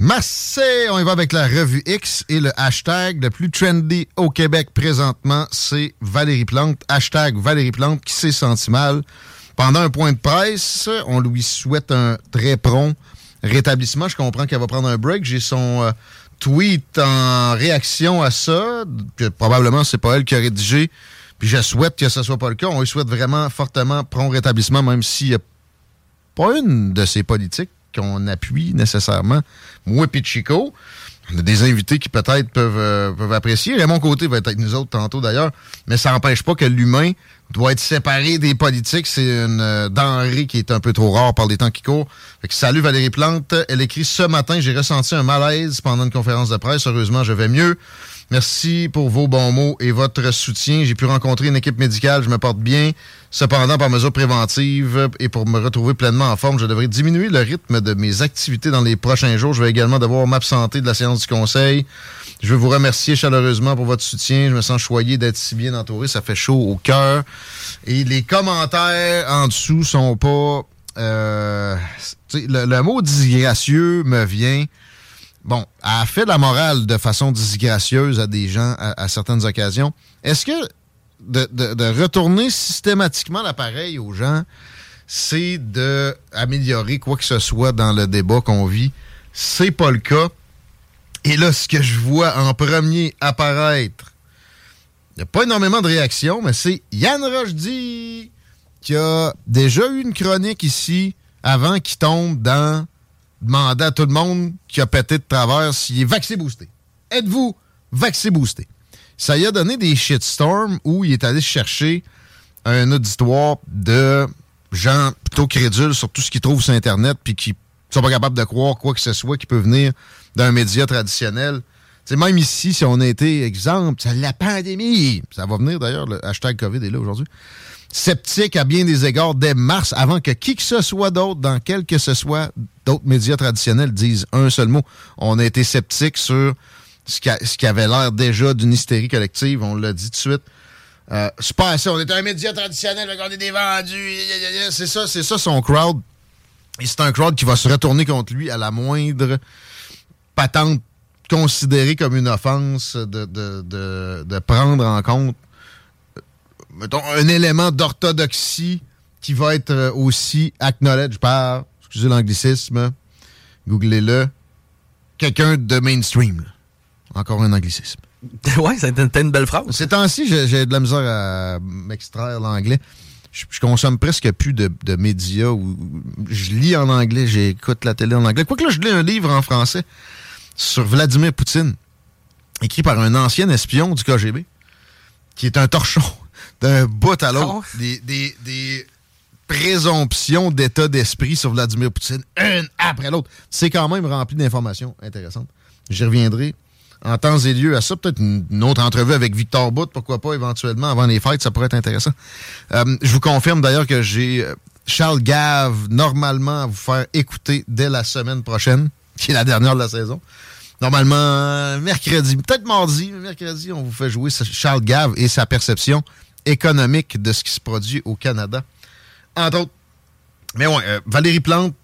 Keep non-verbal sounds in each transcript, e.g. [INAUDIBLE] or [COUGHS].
Massé, on y va avec la revue X et le hashtag le plus trendy au Québec présentement, c'est Valérie Plante. Hashtag Valérie Plante qui s'est senti mal. Pendant un point de presse, on lui souhaite un très prompt rétablissement. Je comprends qu'elle va prendre un break. J'ai son euh, tweet en réaction à ça, que probablement c'est pas elle qui a rédigé. Puis je souhaite que ce soit pas le cas. On lui souhaite vraiment fortement prompt rétablissement, même s'il n'y a pas une de ces politiques qu'on appuie nécessairement. Moi et Chico. On a des invités qui peut-être peuvent, euh, peuvent apprécier. Raymond Côté va être avec nous autres tantôt d'ailleurs. Mais ça n'empêche pas que l'humain doit être séparé des politiques. C'est une euh, denrée qui est un peu trop rare par les temps qui courent. Fait que salut Valérie Plante. Elle écrit ce matin, j'ai ressenti un malaise pendant une conférence de presse. Heureusement, je vais mieux. Merci pour vos bons mots et votre soutien. J'ai pu rencontrer une équipe médicale, je me porte bien. Cependant, par mesure préventive et pour me retrouver pleinement en forme, je devrais diminuer le rythme de mes activités dans les prochains jours. Je vais également devoir m'absenter de la séance du conseil. Je veux vous remercier chaleureusement pour votre soutien. Je me sens choyé d'être si bien entouré. Ça fait chaud au cœur. Et les commentaires en dessous sont pas... Euh, le, le mot disgracieux me vient... Bon, a fait la morale de façon disgracieuse à des gens à, certaines occasions. Est-ce que de, retourner systématiquement l'appareil aux gens, c'est de améliorer quoi que ce soit dans le débat qu'on vit? C'est pas le cas. Et là, ce que je vois en premier apparaître, il n'y a pas énormément de réactions, mais c'est Yann Rochdy qui a déjà eu une chronique ici avant qu'il tombe dans demander à tout le monde qui a pété de travers s'il est vacciné boosté. Êtes-vous vacciné boosté? Ça y a donné des shitstorms où il est allé chercher un auditoire de gens plutôt crédules sur tout ce qu'ils trouvent sur Internet puis qui sont pas capables de croire quoi que ce soit qui peut venir d'un média traditionnel. Même ici, si on a été exemple, c'est la pandémie. Ça va venir d'ailleurs, le hashtag COVID est là aujourd'hui sceptique à bien des égards dès mars, avant que qui que ce soit d'autre, dans quel que ce soit d'autres médias traditionnels, disent un seul mot. On a été sceptique sur ce qui, avait l'air déjà d'une hystérie collective, on l'a dit tout de suite. Euh, c'est pas assez, on est un média traditionnel, qu'on est des vendus, c'est ça, c'est ça son crowd. Et c'est un crowd qui va se retourner contre lui à la moindre patente considérée comme une offense de prendre en compte mettons, un élément d'orthodoxie qui va être euh, aussi acknowledged par, excusez l'anglicisme, googlez-le, quelqu'un de mainstream. là. Encore un anglicisme. [LAUGHS] ouais, c'était une belle phrase. Ces temps-ci, j'ai de la misère à m'extraire l'anglais. Je, consomme presque plus de, médias où je lis en anglais, j'écoute la télé en anglais. Quoique là, je lis un livre en français sur Vladimir Poutine, écrit par un ancien espion du KGB, qui est un torchon d'un bout à l'autre. Ah des, des présomption d'état d'esprit sur Vladimir Poutine, une après l'autre. C'est quand même rempli d'informations intéressantes. J'y reviendrai en temps et lieu à ça. Peut-être une autre entrevue avec Victor Bout, pourquoi pas, éventuellement, avant les fêtes, ça pourrait être intéressant. Euh, je vous confirme d'ailleurs que j'ai euh, Charles Gave, normalement, à vous faire écouter dès la semaine prochaine, [LAUGHS] qui est la dernière de la saison. Normalement, mercredi, peut-être mardi, mercredi, on vous fait jouer Charles Gave et sa perception économique de ce qui se produit au Canada entre autres. Mais ouais, euh, Valérie Plante,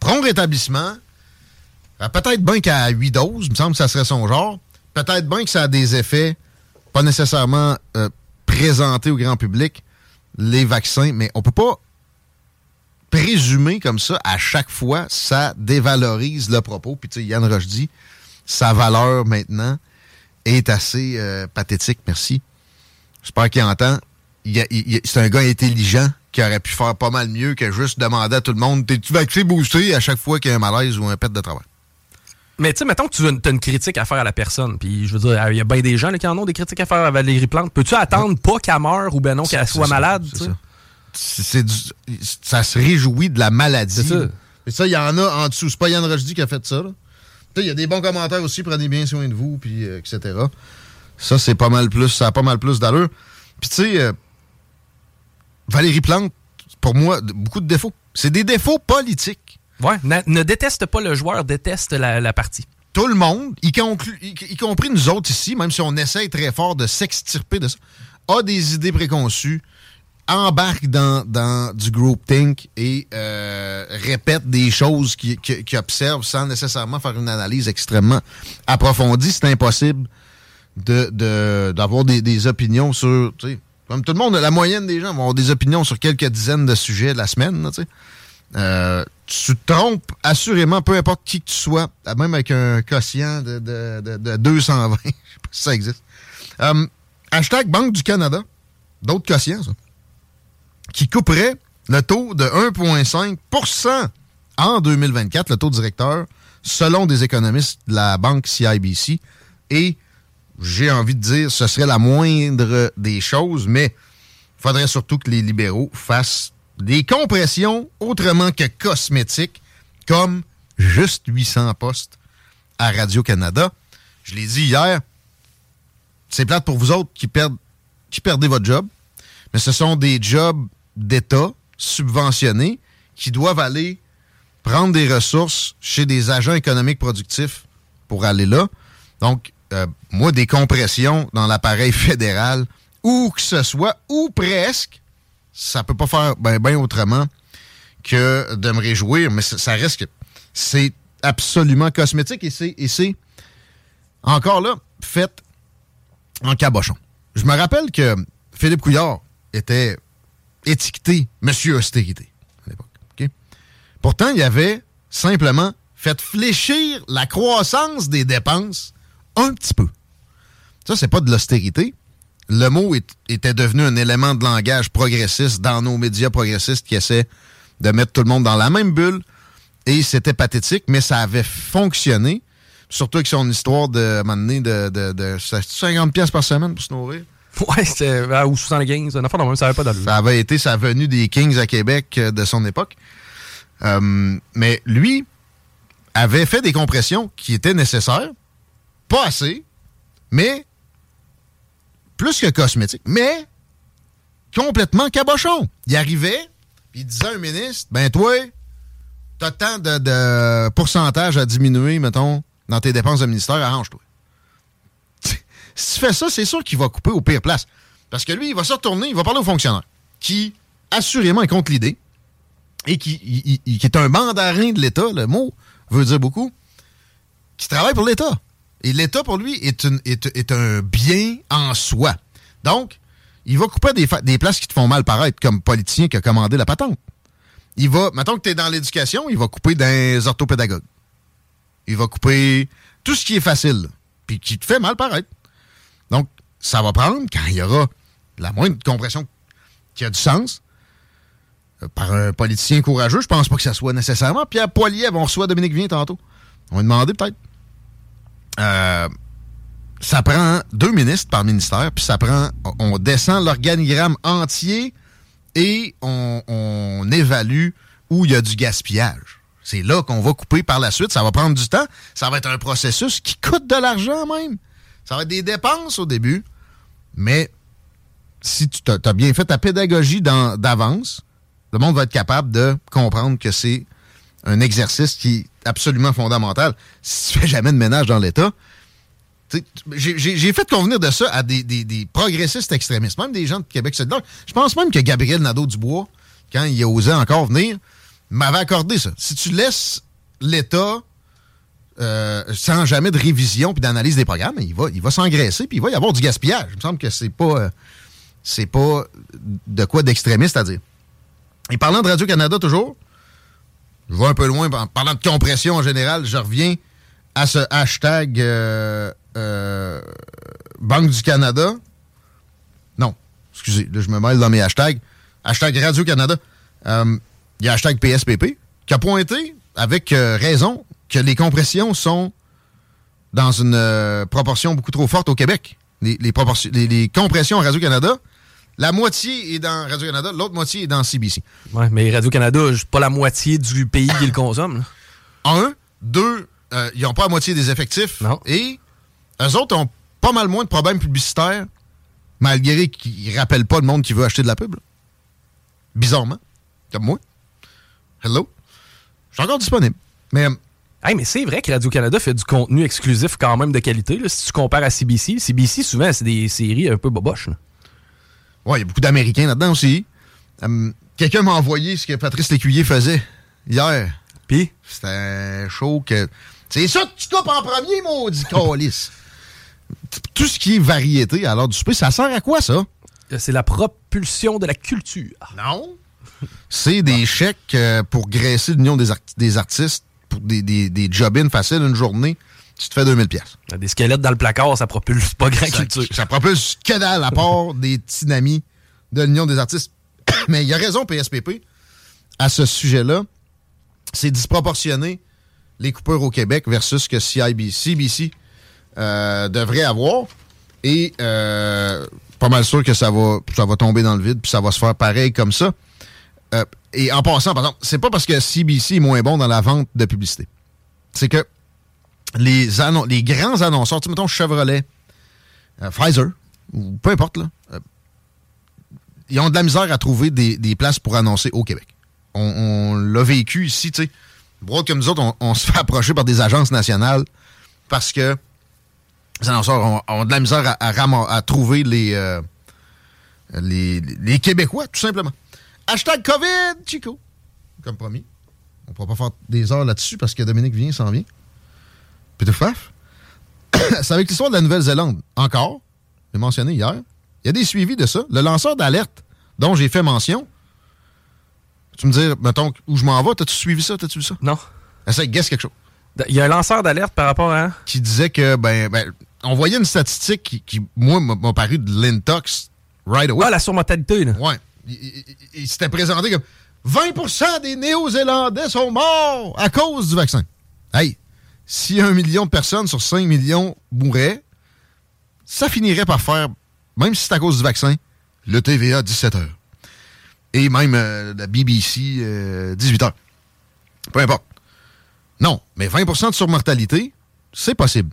prompt rétablissement. Euh, peut-être bien qu'à 8 doses, il me semble que ça serait son genre. Peut-être bien que ça a des effets pas nécessairement euh, présentés au grand public, les vaccins, mais on peut pas présumer comme ça à chaque fois, ça dévalorise le propos. Puis tu sais, Yann Roche dit, sa valeur maintenant est assez pathétique, merci. J'espère qu'il entend. C'est un gars intelligent qui aurait pu faire pas mal mieux que juste demander à tout le monde T'es-tu vacciné, boosté à chaque fois qu'il y a un malaise ou un pet de travail? Mais tu sais, mettons que tu as une critique à faire à la personne, puis je veux dire, il y a bien des gens qui en ont des critiques à faire à Valérie Plante. Peux-tu attendre pas qu'elle meure ou ben non qu'elle soit malade? Ça. ça se réjouit de la maladie. C'est ça. Mais ça, il y en a en dessous. C'est pas Yann Rochdy qui a fait ça. Il y a des bons commentaires aussi, prenez bien soin de vous, puis euh, etc. Ça, c'est pas mal plus, ça a pas mal plus d'allure. Puis tu sais, euh, Valérie Plante, pour moi, beaucoup de défauts. C'est des défauts politiques. Ouais, ne, déteste pas le joueur, déteste la, partie. Tout le monde, y, compris nous autres ici, même si on essaye très fort de s'extirper de ça, a des idées préconçues, embarque dans, dans du groupthink et euh, répète des choses qu'il qui, observe sans nécessairement faire une analyse extrêmement approfondie. C'est impossible d'avoir de, des, des, opinions sur comme tout le monde, la moyenne des gens vont avoir des opinions sur quelques dizaines de sujets de la semaine. Euh, tu te trompes assurément, peu importe qui que tu sois, même avec un quotient de, de, 220. [LAUGHS] Je sais pas si ça existe. Euh, hashtag Banque du Canada, d'autres quotients, ça, qui couperait le taux de 1,5% en 2024, le taux directeur, selon des économistes de la banque CIBC, et j'ai envie de dire, ce serait la moindre des choses, mais il faudrait surtout que les libéraux fassent des compressions autrement que cosmétiques, comme juste 800 postes à Radio-Canada. Je l'ai dit hier, c'est plate pour vous autres qui, qui perdez votre job, mais ce sont des jobs d'État subventionnés qui doivent aller prendre des ressources chez des agents économiques productifs pour aller là. Donc, euh, moi, des compressions dans l'appareil [LAUGHS] fédéral, où que ce soit, ou presque, ça peut pas faire bien autrement que de me réjouir, mais ça, reste que c'est absolument cosmétique et c'est encore là fait en cabochon. Je me rappelle que Philippe Couillard était étiqueté Monsieur Austérité à l'époque. Pourtant, il avait simplement fait fléchir la croissance des dépenses un petit peu. Ça, c'est pas de l'austérité. Le mot était devenu un élément de langage progressiste dans nos médias progressistes qui essaient de mettre tout le monde dans la même bulle. Et c'était pathétique, mais ça avait fonctionné. Surtout avec son histoire de m'amener de, de, de, 50 pièces par semaine pour se nourrir. Ouais, c'était ou 75, une affaire ça avait pas Ça avait été sa venue des Kings à Québec euh, de son époque. Euh, mais lui avait fait des compressions qui étaient nécessaires pas assez, mais plus que cosmétique, mais complètement cabochon. Il arrivait, puis il disait à un ministre, ben toi, t'as tant de, pourcentage à diminuer, mettons, dans tes dépenses de ministère, arrange-toi. [LAUGHS] si tu fais ça, c'est sûr qu'il va couper aux pires places. Parce que lui, il va se retourner, il va parler aux fonctionnaires, qui, assurément, est contre l'idée, et qui, qui est un mandarin de l'État, le mot veut dire beaucoup, qui travaille pour l'État. Et l'État, pour lui, est, un bien en soi. Donc, il va couper des, places qui te font mal paraître, comme politicien qui a commandé la patente. Il va, mettons que tu es dans l'éducation, il va couper des orthopédagogues. Il va couper tout ce qui est facile. puis qui te fait mal paraître. Donc, ça va prendre, quand il y aura la moindre compression qui a du sens, euh, par un politicien courageux, je pense pas que ça soit nécessairement. Pierre Poilievre, on reçoit Dominique Vien tantôt. On va demander peut-être. Euh, ça prend deux ministres par ministère, puis ça prend, on descend l'organigramme entier et on, on évalue où il y a du gaspillage. C'est là qu'on va couper par la suite. Ça va prendre du temps. Ça va être un processus qui coûte de l'argent même. Ça va être des dépenses au début. Mais si tu as bien fait ta pédagogie d'avance, le monde va être capable de comprendre que c'est un exercice qui est absolument fondamental. Si tu fais jamais de ménage dans l'État, j'ai fait convenir de ça à des, progressistes extrémistes, même des gens de Québec solidaire. Je pense même que Gabriel Nadeau-Dubois, quand il osé encore venir, m'avait accordé ça. Si tu laisses l'État euh, sans jamais de révision puis d'analyse des programmes, il va, il va s'engraisser puis il va y avoir du gaspillage. Il me semble que c'est pas, euh, c'est pas de quoi d'extrémiste à dire. Et parlant de Radio-Canada toujours, je vais un peu loin, en parlant de compression en général, je reviens à ce hashtag euh, euh, Banque du Canada. Non, excusez, là, je me mêle dans mes hashtags. Hashtag Radio-Canada. Euh, il y a hashtag PSPP qui a pointé, avec raison, que les compressions sont dans une proportion beaucoup trop forte au Québec. Les, les compressions à Radio-Canada la moitié est dans Radio-Canada, l'autre moitié est dans CBC. Oui, mais Radio-Canada, pas la moitié du pays qui le [COUGHS] consomme. Un. Deux, euh, ils n'ont pas la moitié des effectifs. Non. Et eux autres ont pas mal moins de problèmes publicitaires, malgré qu'ils ne rappellent pas le monde qui veut acheter de la pub. Bizarrement. Comme moi. Hello. Je suis encore disponible. Mais. Euh, hey, mais c'est vrai que Radio-Canada fait du contenu exclusif quand même de qualité. si tu compares à CBC, CBC, souvent, c'est des séries un peu boboches. Ouais, il y a beaucoup d'Américains là-dedans aussi. Euh, quelqu'un m'a envoyé ce que Patrice Lécuyer faisait hier. Puis? C'était chaud que. C'est ça que tu coupes en premier, maudit [LAUGHS] colis. Tout ce qui est variété à l'heure du souper, ça sert à quoi, ça? C'est la propulsion de la culture. Non. C'est des chèques euh, pour graisser l'union des, des, artistes pour des, des, des job faciles une journée tu te fais 2000 pièces. Des squelettes dans le placard, ça propulse pas grand culture. Ça propulse que dalle à part [LAUGHS] des petits de l'Union des artistes. [COUGHS] Mais il y a raison, PSPP, à ce sujet-là. C'est disproportionné les coupures au Québec versus ce que CIBC, euh, devrait avoir. Et euh, pas mal sûr que ça va, ça va tomber dans le vide, puis ça va se faire pareil comme ça. Euh, et en passant, par exemple, c'est pas parce que CBC est moins bon dans la vente de publicité. C'est que les, les grands annonceurs, tu mettons Chevrolet, euh, Pfizer, ou peu importe, là, euh, ils ont de la misère à trouver des, places pour annoncer au Québec. On, l'a vécu ici, tu sais. comme nous autres, on, se fait approcher par des agences nationales parce que les annonceurs ont, de la misère à, trouver euh, les, les, Québécois, tout simplement. Hashtag COVID, Chico. Comme promis. On ne pourra pas faire des heures là-dessus parce que Dominique vient, s'en vient. Peter Faf. [COUGHS] c'est avec l'histoire de la Nouvelle-Zélande. Encore, j'ai mentionné hier, il y a des suivis de ça. Le lanceur d'alerte dont j'ai fait mention, tu me dis, mettons, où je m'en vais, t'as-tu suivi ça, t'as-tu vu ça? Non. Essaye, guess quelque chose. Il y a un lanceur d'alerte par rapport à... Qui disait que, ben, ben on voyait une statistique qui, moi, m'a paru de l'intox right away. Ah, la surmortalité, là. Ouais. Il, s'était présenté comme 20% des Néo-Zélandais sont morts à cause du vaccin. Hey, si un million de personnes sur 5 millions mouraient, ça finirait par faire, même si c'est à cause du vaccin, le TVA 17 heures. Et même euh, la BBC 18 euh, heures. Peu importe. Non, mais 20% de surmortalité, c'est possible.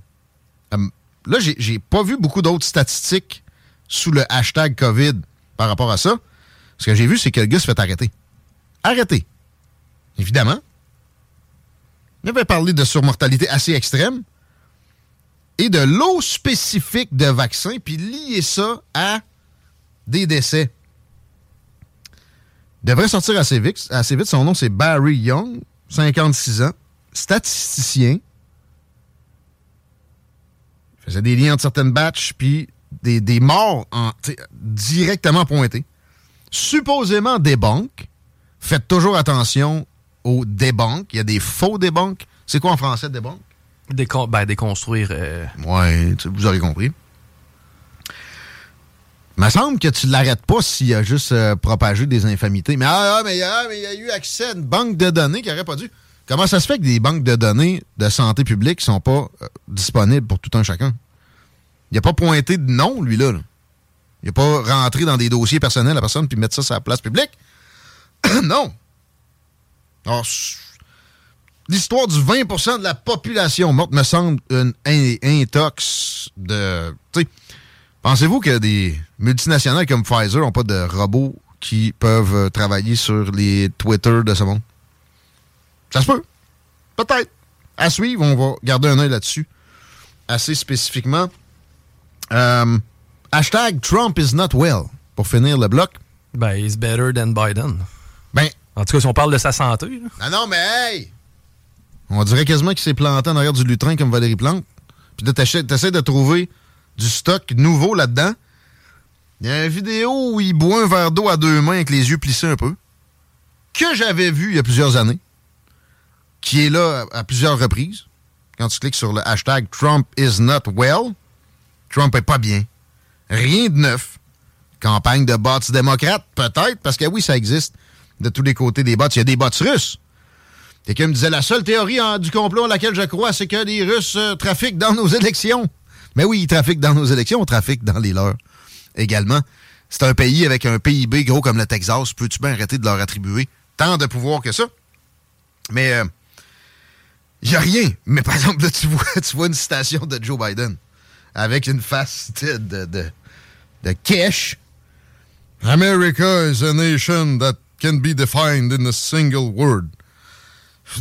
Euh, là, j'ai pas vu beaucoup d'autres statistiques sous le hashtag COVID par rapport à ça. Ce que j'ai vu, c'est que le gars se fait arrêter. Arrêter. Évidemment, il avait parlé de surmortalité assez extrême et de l'eau spécifique de vaccin, puis lier ça à des décès. Il devrait sortir assez vite. Assez vite. Son nom, c'est Barry Young, 56 ans, statisticien. Il faisait des liens entre certaines batches, puis des, des morts en, directement pointés. Supposément des banques. Faites toujours attention des banques, Il y a des faux banques. C'est quoi en français des banques? ben, déconstruire. Euh... Ouais, vous aurez compris. Il me semble que tu l'arrêtes pas s'il a juste euh, propagé des infamités. Mais, ah, ah mais, ah, mais il y a eu accès à une banque de données qui n'aurait pas dû. Comment ça se fait que des banques de données de santé publique sont pas euh, disponibles pour tout un chacun? Il n'a pas pointé de nom, lui-là. Il n'a pas rentré dans des dossiers personnels à personne puis mettre ça sur la place publique? [COUGHS] non. L'histoire du 20% de la population morte me semble une intox de. Pensez-vous que des multinationales comme Pfizer n'ont pas de robots qui peuvent euh, travailler sur les Twitter de ce monde? Ça se peut. Peut-être. À suivre, on va garder un œil là-dessus. Assez spécifiquement. Euh, hashtag Trump is not well. Pour finir le bloc. Ben, he's better than Biden. Ben. En tout cas, si on parle de sa santé. Ah non, mais hey! On dirait quasiment qu'il s'est planté en arrière du lutrin comme Valérie Plante. Puis là, t'essaies de trouver du stock nouveau là-dedans. Il y a une vidéo où il boit un verre d'eau à deux mains avec les yeux plissés un peu. Que j'avais vu il y a plusieurs années qui est là à, plusieurs reprises. Quand tu cliques sur le hashtag Trump is not well, Trump est pas bien. Rien de neuf. Campagne de bots démocrates, peut-être, parce que oui, ça existe de tous les côtés des bots. Il y a des bots russes. Quelqu'un me disait la seule théorie du complot à laquelle je crois, c'est que les Russes euh, trafiquent dans nos élections. Mais oui, ils trafiquent dans nos élections, on trafique dans les leurs également. C'est un pays avec un PIB gros comme le Texas. Peux-tu bien arrêter de leur attribuer tant de pouvoir que ça? Mais euh, n'y a rien. Mais par exemple, là, tu vois, [LAUGHS] tu vois une citation de Joe Biden avec une face de, de, de. America is a nation that can be defined in a single word. [LAUGHS]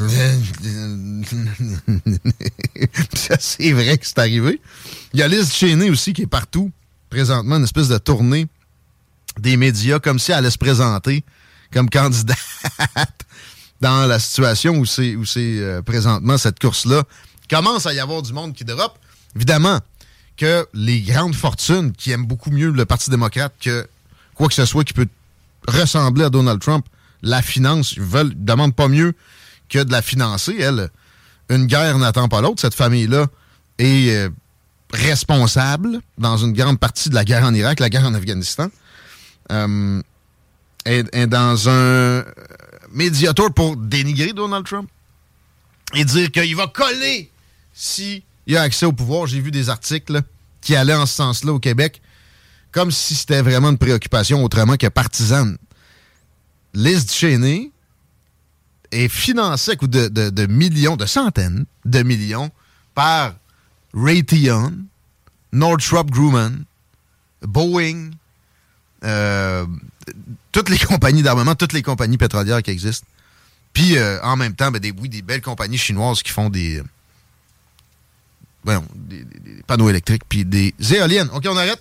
c'est vrai que c'est arrivé. Il y a Liz Cheney aussi qui est partout présentement, une espèce de tournée des médias comme si elle allait se présenter comme candidate [LAUGHS] dans la situation où c'est euh, présentement cette course-là. Commence à y avoir du monde qui dérope. Évidemment que les grandes fortunes qui aiment beaucoup mieux le Parti démocrate que quoi que ce soit qui peut ressembler à Donald Trump, la finance, ils veulent, demandent pas mieux que de la financer. Elle, une guerre n'attend pas l'autre. Cette famille-là est euh, responsable dans une grande partie de la guerre en Irak, la guerre en Afghanistan. Euh, est, dans un médiateur pour dénigrer Donald Trump et dire qu'il va coller s'il a accès au pouvoir. J'ai vu des articles qui allaient en ce sens-là au Québec, comme si c'était vraiment une préoccupation autrement que partisane. Liz Cheney est financée à de, de, millions, de centaines de millions par Raytheon, Nordstrom Grumman, Boeing, euh, toutes les [LAUGHS] compagnies d'armement, toutes les compagnies pétrolières qui existent. Puis euh, en même temps, ben, des, oui, des belles compagnies chinoises qui font des, des, des, panneaux électriques puis des éoliennes. OK, on arrête?